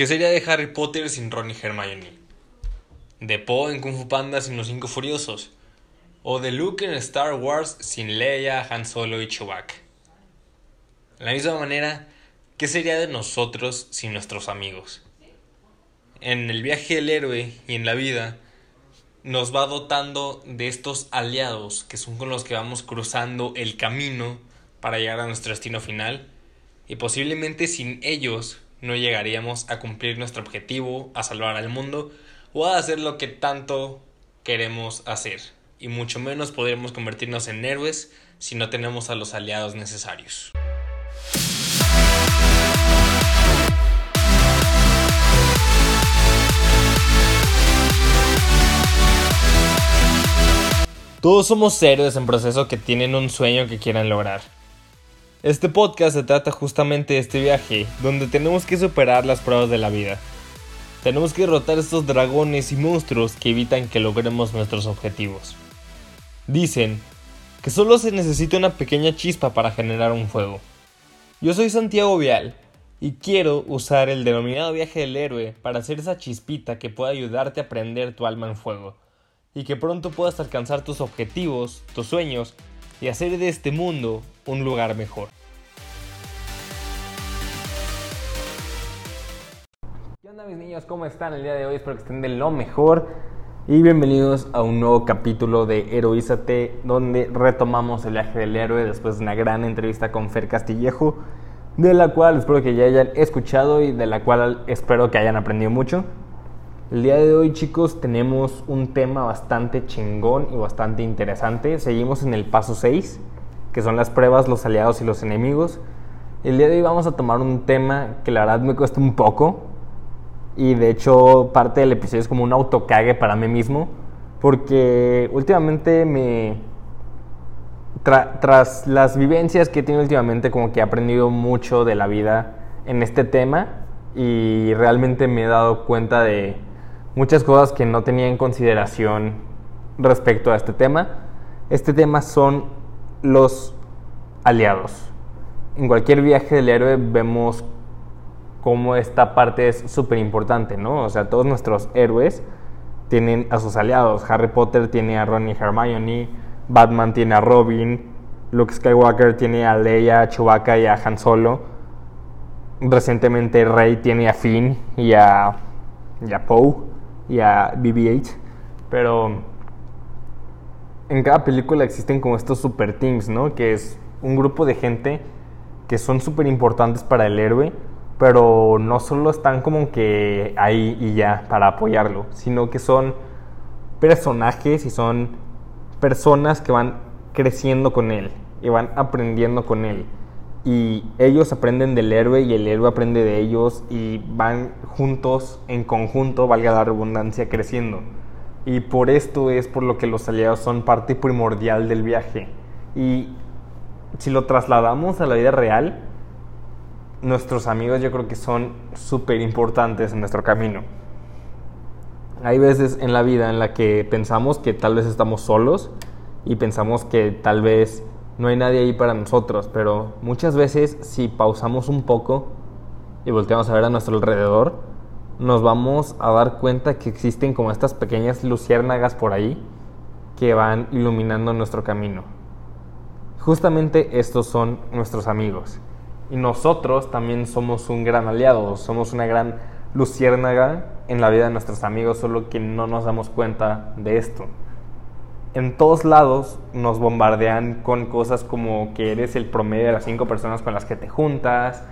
¿Qué sería de Harry Potter sin Ron y Hermione? ¿De Poe en Kung Fu Panda sin los Cinco Furiosos? ¿O de Luke en Star Wars sin Leia, Han Solo y Chewbacca? De la misma manera, ¿qué sería de nosotros sin nuestros amigos? En el viaje del héroe y en la vida, nos va dotando de estos aliados que son con los que vamos cruzando el camino para llegar a nuestro destino final y posiblemente sin ellos no llegaríamos a cumplir nuestro objetivo, a salvar al mundo o a hacer lo que tanto queremos hacer y mucho menos podremos convertirnos en héroes si no tenemos a los aliados necesarios. Todos somos héroes en proceso que tienen un sueño que quieran lograr. Este podcast se trata justamente de este viaje, donde tenemos que superar las pruebas de la vida. Tenemos que derrotar estos dragones y monstruos que evitan que logremos nuestros objetivos. Dicen que solo se necesita una pequeña chispa para generar un fuego. Yo soy Santiago Vial y quiero usar el denominado viaje del héroe para hacer esa chispita que pueda ayudarte a prender tu alma en fuego y que pronto puedas alcanzar tus objetivos, tus sueños y hacer de este mundo un lugar mejor. ¿Qué onda mis niños? ¿Cómo están el día de hoy? Espero que estén de lo mejor y bienvenidos a un nuevo capítulo de Heroízate donde retomamos el viaje del héroe después de una gran entrevista con Fer Castillejo de la cual espero que ya hayan escuchado y de la cual espero que hayan aprendido mucho. El día de hoy chicos tenemos un tema bastante chingón y bastante interesante. Seguimos en el paso 6, que son las pruebas, los aliados y los enemigos. El día de hoy vamos a tomar un tema que la verdad me cuesta un poco. Y de hecho parte del episodio es como un autocague para mí mismo. Porque últimamente me... tras las vivencias que he tenido últimamente como que he aprendido mucho de la vida en este tema. Y realmente me he dado cuenta de muchas cosas que no tenía en consideración respecto a este tema. Este tema son los aliados. En cualquier viaje del héroe vemos cómo esta parte es súper importante, ¿no? O sea, todos nuestros héroes tienen a sus aliados. Harry Potter tiene a Ron y Hermione, Batman tiene a Robin, Luke Skywalker tiene a Leia, a Chewbacca y a Han Solo. Recientemente Rey tiene a Finn y a, y a Poe y a BB-8, pero en cada película existen como estos super teams, ¿no? Que es un grupo de gente que son súper importantes para el héroe, pero no solo están como que ahí y ya para apoyarlo, sino que son personajes y son personas que van creciendo con él y van aprendiendo con él y ellos aprenden del héroe y el héroe aprende de ellos y van juntos, en conjunto, valga la redundancia, creciendo. Y por esto es por lo que los aliados son parte primordial del viaje. Y si lo trasladamos a la vida real, nuestros amigos yo creo que son súper importantes en nuestro camino. Hay veces en la vida en la que pensamos que tal vez estamos solos y pensamos que tal vez no hay nadie ahí para nosotros, pero muchas veces si pausamos un poco y volteamos a ver a nuestro alrededor, nos vamos a dar cuenta que existen como estas pequeñas luciérnagas por ahí que van iluminando nuestro camino. Justamente estos son nuestros amigos. Y nosotros también somos un gran aliado, somos una gran luciérnaga en la vida de nuestros amigos, solo que no nos damos cuenta de esto en todos lados nos bombardean con cosas como que eres el promedio de las cinco personas con las que te juntas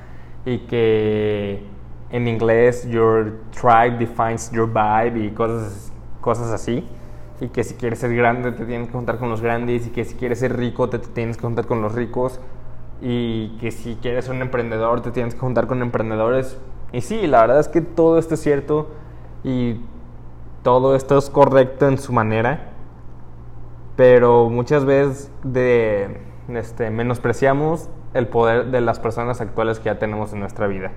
y que en inglés your tribe defines your vibe y cosas, cosas así. Y que si quieres ser grande te tienes que juntar con los grandes y que si quieres ser rico te tienes que juntar con los ricos y que si quieres ser un emprendedor te tienes que juntar con emprendedores. Y sí, la verdad es que todo esto es cierto y todo esto es correcto en su manera pero muchas veces de, este, menospreciamos el poder de las personas actuales que ya tenemos en nuestra vida.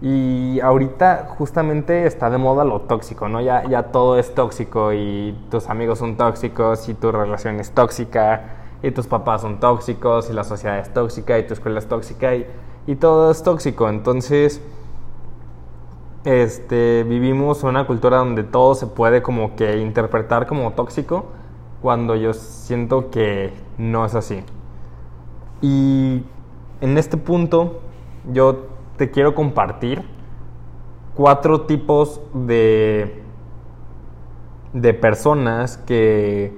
Y ahorita justamente está de moda lo tóxico, ¿no? Ya, ya todo es tóxico y tus amigos son tóxicos y tu relación es tóxica y tus papás son tóxicos y la sociedad es tóxica y tu escuela es tóxica y, y todo es tóxico. Entonces, este, vivimos una cultura donde todo se puede como que interpretar como tóxico cuando yo siento que no es así. Y en este punto yo te quiero compartir cuatro tipos de, de personas que,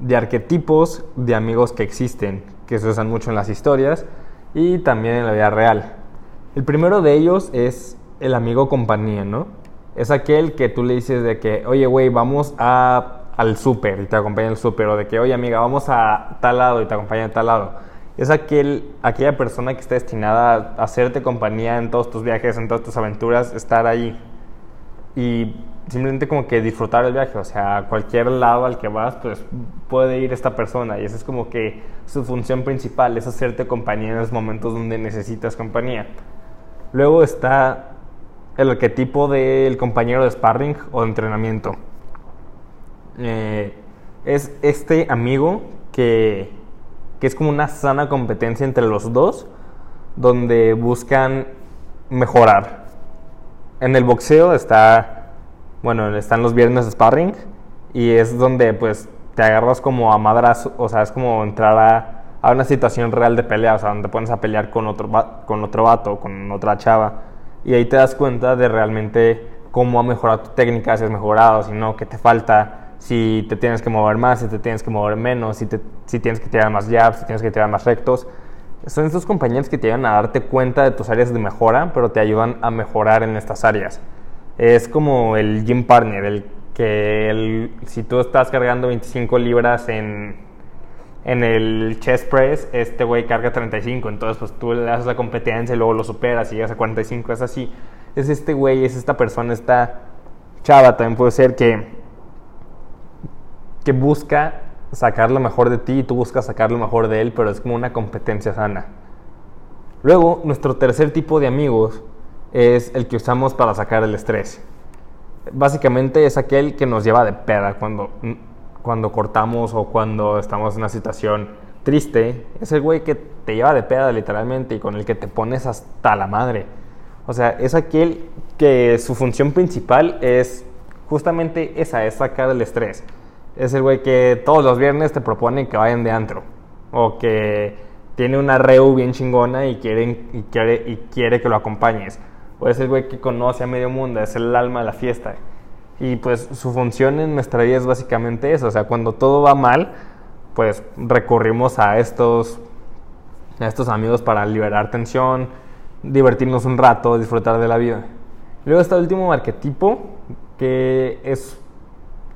de arquetipos de amigos que existen, que se usan mucho en las historias y también en la vida real. El primero de ellos es el amigo compañía, ¿no? Es aquel que tú le dices de que, oye, güey, vamos a, al súper y te acompaña al súper, o de que, oye, amiga, vamos a tal lado y te acompaña a tal lado. Es aquel, aquella persona que está destinada a hacerte compañía en todos tus viajes, en todas tus aventuras, estar ahí. Y simplemente como que disfrutar el viaje, o sea, a cualquier lado al que vas, pues puede ir esta persona y esa es como que su función principal, es hacerte compañía en los momentos donde necesitas compañía. Luego está el arquetipo del compañero de sparring o de entrenamiento. Eh, es este amigo que, que es como una sana competencia entre los dos, donde buscan mejorar. En el boxeo está, bueno, están los viernes de sparring y es donde pues te agarras como a madras, o sea, es como entrar a, a, una situación real de pelea, o sea, donde pones a pelear con otro, con otro vato, con otra chava y ahí te das cuenta de realmente cómo ha mejorado tu técnica, si has mejorado, si no, qué te falta, si te tienes que mover más, si te tienes que mover menos, si, te, si tienes que tirar más jabs, si tienes que tirar más rectos. Son estos compañeros que te ayudan a darte cuenta de tus áreas de mejora, pero te ayudan a mejorar en estas áreas. Es como el gym partner, el que si tú estás cargando 25 libras en, en el chest press, este güey carga 35, entonces pues tú le haces la competencia y luego lo superas y llegas a 45, es así. Es este güey, es esta persona, esta chava también puede ser que, que busca sacar lo mejor de ti y tú buscas sacar lo mejor de él, pero es como una competencia sana. Luego, nuestro tercer tipo de amigos es el que usamos para sacar el estrés. Básicamente es aquel que nos lleva de peda cuando cuando cortamos o cuando estamos en una situación triste, es el güey que te lleva de peda literalmente y con el que te pones hasta la madre. O sea, es aquel que su función principal es justamente esa, es sacar el estrés. Es el güey que todos los viernes te propone que vayan de antro o que tiene una reu bien chingona y, y, quiere, y quiere que lo acompañes. O es el güey que conoce a medio mundo, es el alma de la fiesta. Y pues su función en nuestra vida es básicamente eso, o sea, cuando todo va mal, pues recurrimos a estos, a estos amigos para liberar tensión, divertirnos un rato, disfrutar de la vida. Luego está el último arquetipo, que es,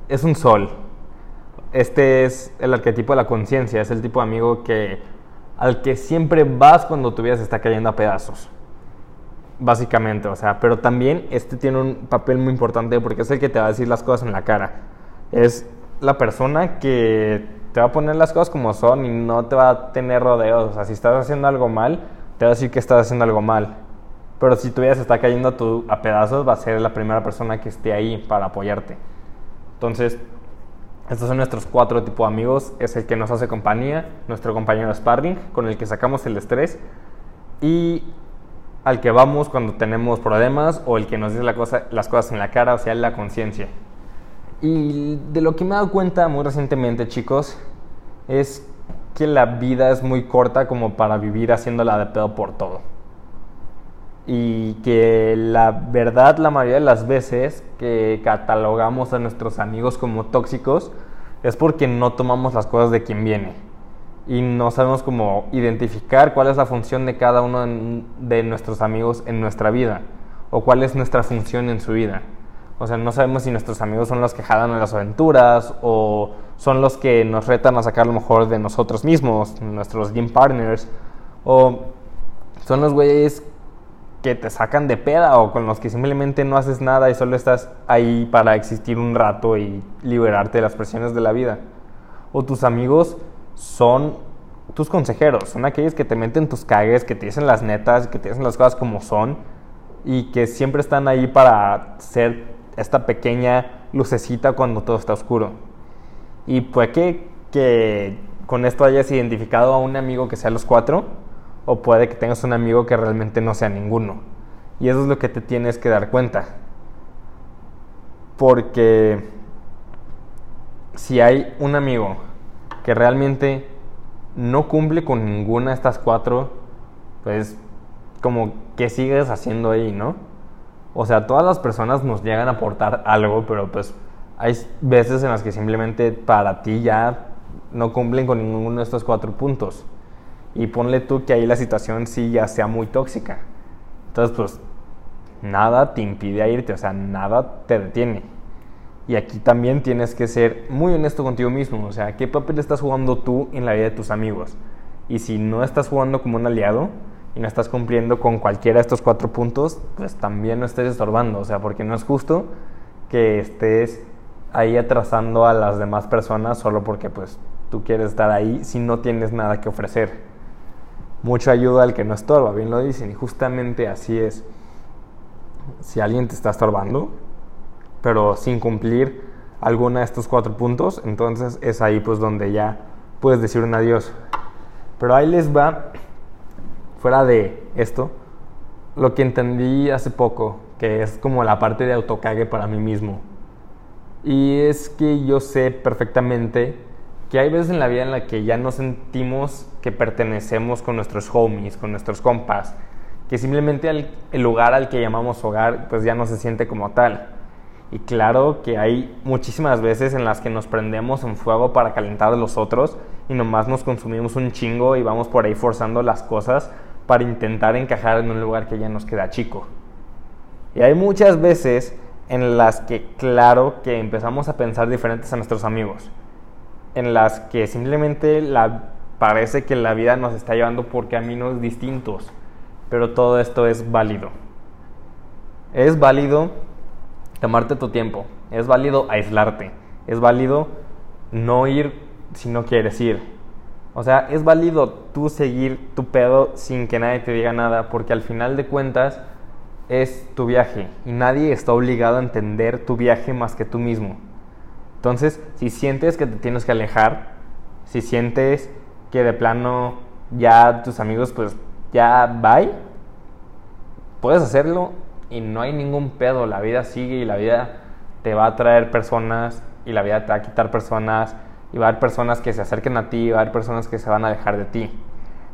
es un sol. Este es el arquetipo de la conciencia, es el tipo de amigo que, al que siempre vas cuando tu vida se está cayendo a pedazos básicamente, o sea, pero también este tiene un papel muy importante porque es el que te va a decir las cosas en la cara. Es la persona que te va a poner las cosas como son y no te va a tener rodeos. O sea, si estás haciendo algo mal, te va a decir que estás haciendo algo mal. Pero si tu vida se está cayendo a, a pedazos, va a ser la primera persona que esté ahí para apoyarte. Entonces, estos son nuestros cuatro tipos de amigos. Es el que nos hace compañía, nuestro compañero sparring, con el que sacamos el estrés. Y al que vamos cuando tenemos problemas o el que nos dice las cosas en la cara, o sea, la conciencia. Y de lo que me he dado cuenta muy recientemente, chicos, es que la vida es muy corta como para vivir haciéndola de pedo por todo. Y que la verdad, la mayoría de las veces que catalogamos a nuestros amigos como tóxicos, es porque no tomamos las cosas de quien viene y no sabemos cómo identificar cuál es la función de cada uno de nuestros amigos en nuestra vida o cuál es nuestra función en su vida. O sea, no sabemos si nuestros amigos son los que jalan en las aventuras o son los que nos retan a sacar lo mejor de nosotros mismos, nuestros game partners, o son los güeyes que te sacan de peda o con los que simplemente no haces nada y solo estás ahí para existir un rato y liberarte de las presiones de la vida. O tus amigos son tus consejeros, son aquellos que te meten tus cagues, que te dicen las netas, que te dicen las cosas como son y que siempre están ahí para ser esta pequeña lucecita cuando todo está oscuro. Y puede que, que con esto hayas identificado a un amigo que sea los cuatro, o puede que tengas un amigo que realmente no sea ninguno. Y eso es lo que te tienes que dar cuenta. Porque si hay un amigo que realmente no cumple con ninguna de estas cuatro, pues como que sigues haciendo ahí, ¿no? O sea, todas las personas nos llegan a aportar algo, pero pues hay veces en las que simplemente para ti ya no cumplen con ninguno de estos cuatro puntos. Y ponle tú que ahí la situación sí ya sea muy tóxica. Entonces, pues nada te impide irte, o sea, nada te detiene. Y aquí también tienes que ser muy honesto contigo mismo, o sea, ¿qué papel estás jugando tú en la vida de tus amigos? Y si no estás jugando como un aliado y no estás cumpliendo con cualquiera de estos cuatro puntos, pues también no estés estorbando, o sea, porque no es justo que estés ahí atrasando a las demás personas solo porque pues tú quieres estar ahí si no tienes nada que ofrecer. Mucho ayuda al que no estorba, bien lo dicen, y justamente así es. Si alguien te está estorbando, pero sin cumplir alguna de estos cuatro puntos, entonces es ahí pues donde ya puedes decir un adiós. Pero ahí les va, fuera de esto, lo que entendí hace poco, que es como la parte de autocague para mí mismo. Y es que yo sé perfectamente que hay veces en la vida en la que ya no sentimos que pertenecemos con nuestros homies, con nuestros compas, que simplemente el, lugar al que llamamos hogar pues ya no se siente como tal. Y claro que hay muchísimas veces en las que nos prendemos en fuego para calentar a los otros y nomás nos consumimos un chingo y vamos por ahí forzando las cosas para intentar encajar en un lugar que ya nos queda chico. Y hay muchas veces en las que claro que empezamos a pensar diferentes a nuestros amigos en las que simplemente la, parece que la vida nos está llevando por caminos distintos, pero todo esto es válido. Es válido tomarte tu tiempo, es válido aislarte, es válido no ir si no quieres ir. O sea, es válido tú seguir tu pedo sin que nadie te diga nada, porque al final de cuentas es tu viaje y nadie está obligado a entender tu viaje más que tú mismo. Entonces, si sientes que te tienes que alejar, si sientes que de plano ya tus amigos pues ya bye, puedes hacerlo y no hay ningún pedo, la vida sigue y la vida te va a traer personas y la vida te va a quitar personas y va a haber personas que se acerquen a ti y va a haber personas que se van a alejar de ti.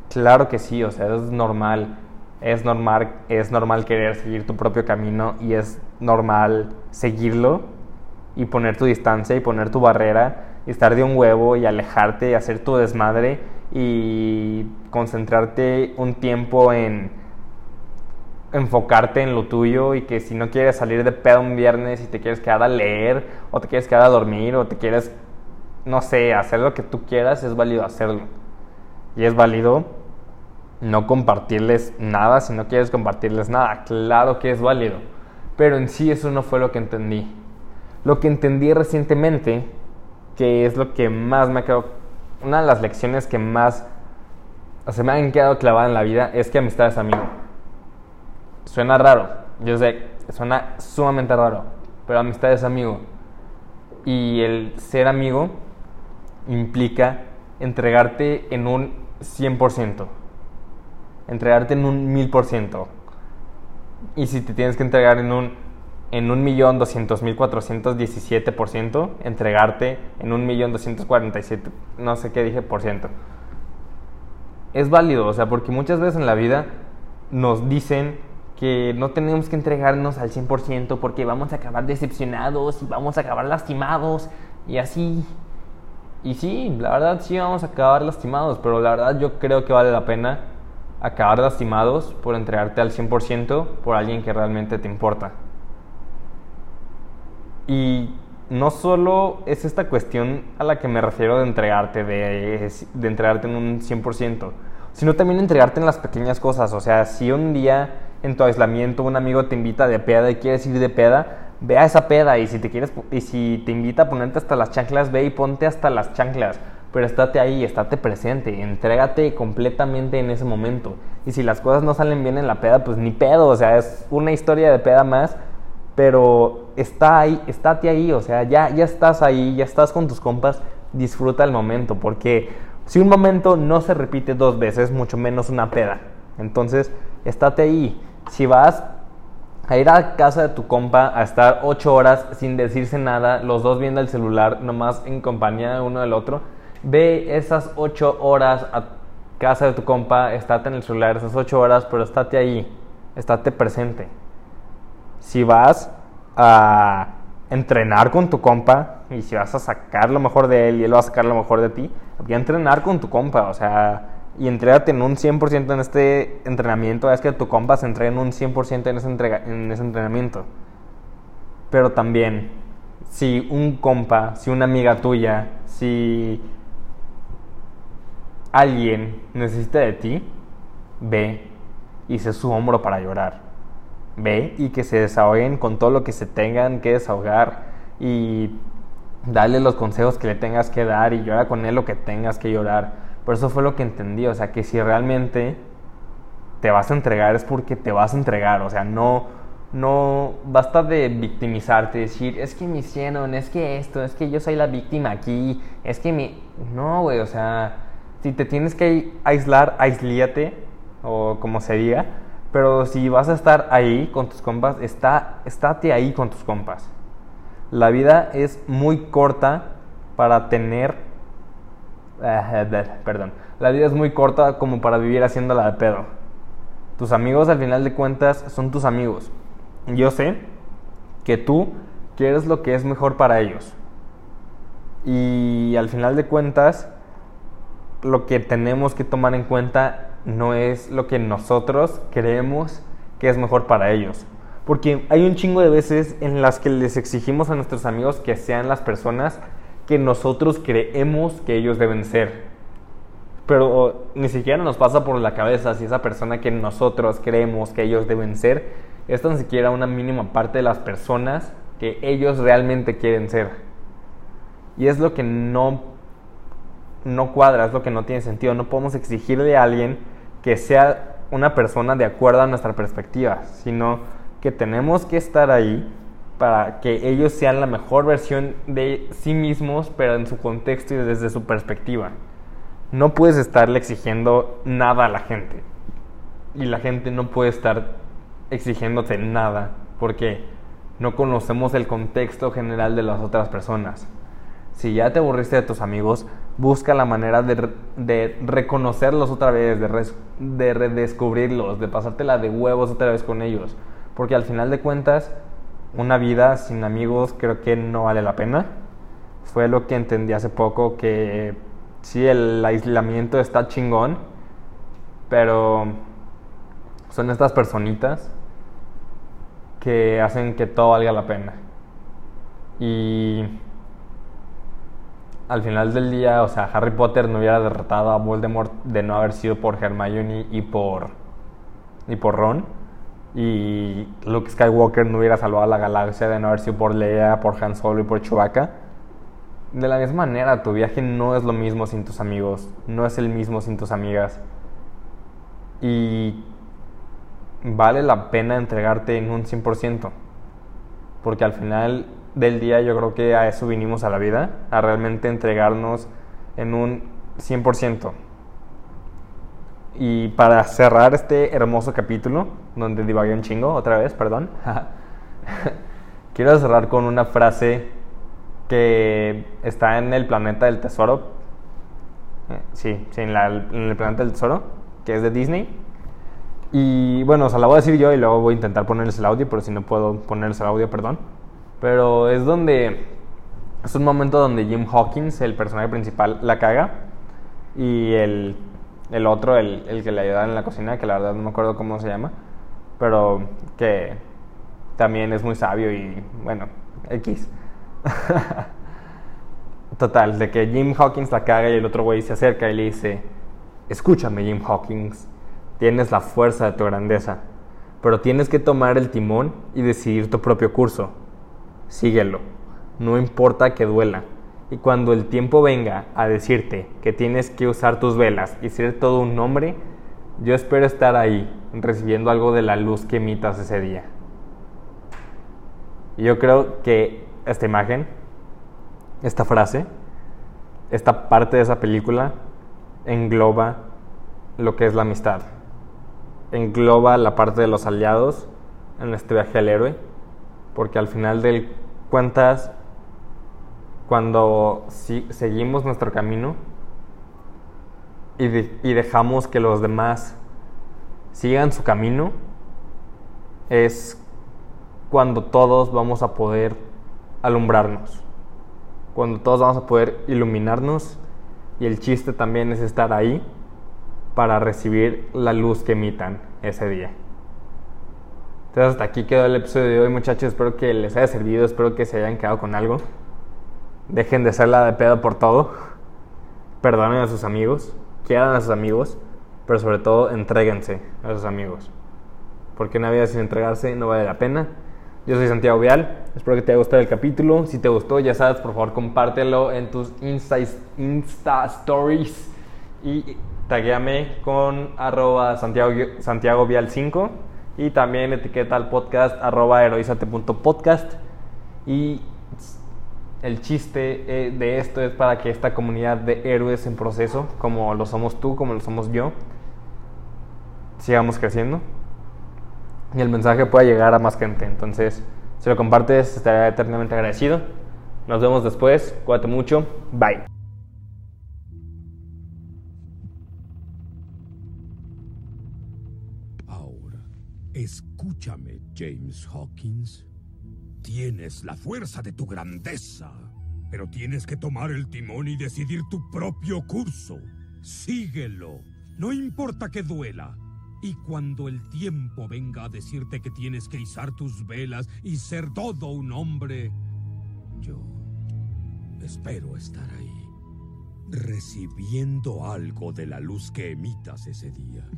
Claro que sí, o sea, es normal. Es normal, es normal querer seguir tu propio camino y es normal seguirlo y poner tu distancia y poner tu barrera y estar de un huevo y alejarte y hacer tu desmadre y concentrarte un tiempo en enfocarte en lo tuyo y que si no quieres salir de pedo un viernes y te quieres quedar a leer o te quieres quedar a dormir o te quieres, no sé, hacer lo que tú quieras, es válido hacerlo. Y es válido no compartirles nada si no quieres compartirles nada. Claro que es válido. Pero en sí eso no fue lo que entendí. Lo que entendí recientemente, que es lo que más me ha quedado, una de las lecciones que más se me han quedado clavada en la vida, es que amistad es amigo. Suena raro, yo sé, suena sumamente raro, pero amistad es amigo. Y el ser amigo implica entregarte en un 100%, entregarte en un 1000%. Y si te tienes que entregar en un en 1.200.417%, entregarte en 1.247.000, no sé qué dije, por ciento. Es válido, o sea, porque muchas veces en la vida nos dicen que no tenemos que entregarnos al 100% porque vamos a acabar decepcionados y vamos a acabar lastimados y así. Y sí, la verdad sí vamos a acabar lastimados, pero la verdad yo creo que vale la pena acabar lastimados por entregarte al 100% por alguien que realmente te importa. Y no solo es esta cuestión a la que me refiero de entregarte, de, de entregarte en un 100%, sino también entregarte en las pequeñas cosas. O sea, si un día en tu aislamiento un amigo te invita de peda y quieres ir de peda, ve a esa peda y si te quieres y si te invita a ponerte hasta las chanclas, ve y ponte hasta las chanclas. Pero estate ahí, estate presente, entrégate completamente en ese momento. Y si las cosas no salen bien en la peda, pues ni pedo, o sea, es una historia de peda más pero está ahí, estate ahí, o sea, ya, ya estás ahí, ya estás con tus compas, disfruta el momento, porque si un momento no se repite dos veces, mucho menos una peda. Entonces, estate ahí. Si vas a ir a casa de tu compa a estar ocho horas sin decirse nada, los dos viendo el celular, nomás en compañía de uno del otro. Ve esas ocho horas a casa de tu compa, estate en el celular esas ocho horas, pero estate ahí, estate presente. Si vas a entrenar con tu compa y si vas a sacar lo mejor de él y él va a sacar lo mejor de ti, voy a entrenar con tu compa, o sea, y entrégate en un 100% en este entrenamiento, es que tu compa se entregue en un 100% en ese, en ese entrenamiento. Pero también, si un compa, si una amiga tuya, si alguien necesita de ti, ve y se su hombro para llorar. Ve y que se desahoguen con todo lo que se tengan que desahogar y dale los consejos que le tengas que dar y llora con él lo que tengas que llorar. Por eso fue lo que entendí, o sea, que si realmente te vas a entregar es porque te vas a entregar, o sea, no, no basta de victimizarte, decir, es que me hicieron, es que esto, es que yo soy la víctima aquí, es que mi... No, güey, o sea, si te tienes que aislar, aislíate, o como se diga, pero si vas a estar ahí con tus compas, está, estate ahí con tus compas. La vida es muy corta para tener eh, perdón. La vida es muy corta como para vivir haciéndola de pedo. Tus amigos al final de cuentas son tus amigos. Yo sé que tú quieres lo que es mejor para ellos. Y al final de cuentas, lo que tenemos que tomar en cuenta no es lo que nosotros creemos que es mejor para ellos. Porque hay un chingo de veces en las que les exigimos a nuestros amigos que sean las personas que nosotros creemos que ellos deben ser. Pero ni siquiera nos pasa por la cabeza si esa persona que nosotros creemos que ellos deben ser es tan siquiera una mínima parte de las personas que ellos realmente quieren ser. Y es lo que no, no cuadra, es lo que no tiene sentido. No podemos exigirle a alguien que sea una persona de acuerdo a nuestra perspectiva, sino que tenemos que estar ahí para que ellos sean la mejor versión de sí mismos, pero en su contexto y desde su perspectiva. No puedes estarle exigiendo nada a la gente. Y la gente no puede estar exigiéndote nada, porque no conocemos el contexto general de las otras personas. Si ya te aburriste de tus amigos, busca la manera de, reconocerlos otra vez, de, de redescubrirlos, de pasártela de huevos otra vez con ellos. Porque al final de cuentas, una vida sin amigos creo que no vale la pena. Fue lo que entendí hace poco, que sí, el aislamiento está chingón, pero son estas personitas que hacen que todo valga la pena. Y al final del día, o sea, Harry Potter no hubiera derrotado a Voldemort de no haber sido por Hermione y por, y por Ron y Luke Skywalker no hubiera salvado a la galaxia de no haber sido por Leia, por Han Solo y por Chewbacca. De la misma manera, tu viaje no es lo mismo sin tus amigos, no es el mismo sin tus amigas. Y vale la pena entregarte en un 100%, porque al final del día yo creo que a eso vinimos a la vida, a realmente entregarnos en un 100%. Y para cerrar este hermoso capítulo, donde divagué un chingo, otra vez, perdón, quiero cerrar con una frase que está en el planeta del tesoro. Eh, sí, sí, en, el planeta del tesoro, que es de Disney. Y bueno, o sea, la voy a decir yo y luego voy a intentar ponerles el audio, pero si no puedo ponerles el audio, perdón. Pero es donde. Es un momento donde Jim Hawkins, el personaje principal, la caga. Y el el otro, el, el que le ayudaba en la cocina, que la verdad no me acuerdo cómo se llama, pero que también es muy sabio y bueno, X. Total, de que Jim Hawkins la caga y el otro güey se acerca y le dice, escúchame Jim Hawkins, tienes la fuerza de tu grandeza, pero tienes que tomar el timón y decidir tu propio curso. Síguelo, no importa que duela. Y cuando el tiempo venga a decirte que tienes que usar tus velas y ser todo un hombre, yo espero estar ahí, recibiendo algo de la luz que emitas ese día. Y yo creo que esta imagen, esta frase, esta parte de esa película engloba lo que es la amistad. Engloba la parte de los aliados, en este viaje al héroe, porque al final del cuentas, cuando seguimos nuestro camino y, y dejamos que los demás sigan su camino, es cuando todos vamos a poder alumbrarnos, cuando todos vamos a poder iluminarnos y el chiste también es estar ahí para recibir la luz que emitan ese día. Entonces hasta aquí quedó el episodio de hoy muchachos, espero que les haya servido, espero que se hayan quedado con algo. Dejen de ser la de pedo por todo. Perdonen a sus amigos, quieran a sus amigos, pero sobre todo entréguense a sus amigos. Porque una vida sin entregarse no vale la pena. Yo soy Santiago Vial, espero que te haya gustado el capítulo. Si te gustó, ya sabes, por favor compártelo en tus Insta, Insta Stories y taguéame con arroba Santiago, Santiago Vial 5 y también etiqueta al podcast arroba heroizate.podcast y el chiste eh, de esto es para que esta comunidad de héroes en proceso, como lo somos tú, como lo somos yo, sigamos creciendo y el mensaje pueda llegar a más gente. Entonces, si lo compartes, estaré eternamente agradecido. Nos vemos después. Cuídate mucho. Bye. Escúchame, James Hawkins. Tienes la fuerza de tu grandeza, pero tienes que tomar el timón y decidir tu propio curso. Síguelo, no importa que duela. Y cuando el tiempo venga a decirte que tienes que izar tus velas y ser todo un hombre, yo espero estar ahí, recibiendo algo de la luz que emitas ese día.